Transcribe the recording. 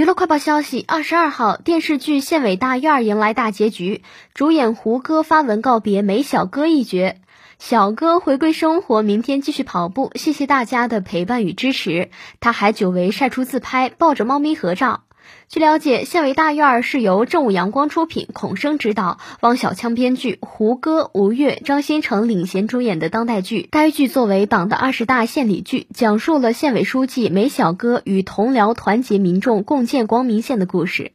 娱乐快报消息：二十二号，电视剧《县委大院》迎来大结局，主演胡歌发文告别梅小哥一角。小哥回归生活，明天继续跑步。谢谢大家的陪伴与支持。他还久违晒出自拍，抱着猫咪合照。据了解，《县委大院》是由正午阳光出品，孔笙执导，汪小枪编剧，胡歌、吴越、张新成领衔主演的当代剧。该剧作为党的二十大献礼剧，讲述了县委书记梅小哥与同僚团结民众共建光明县的故事。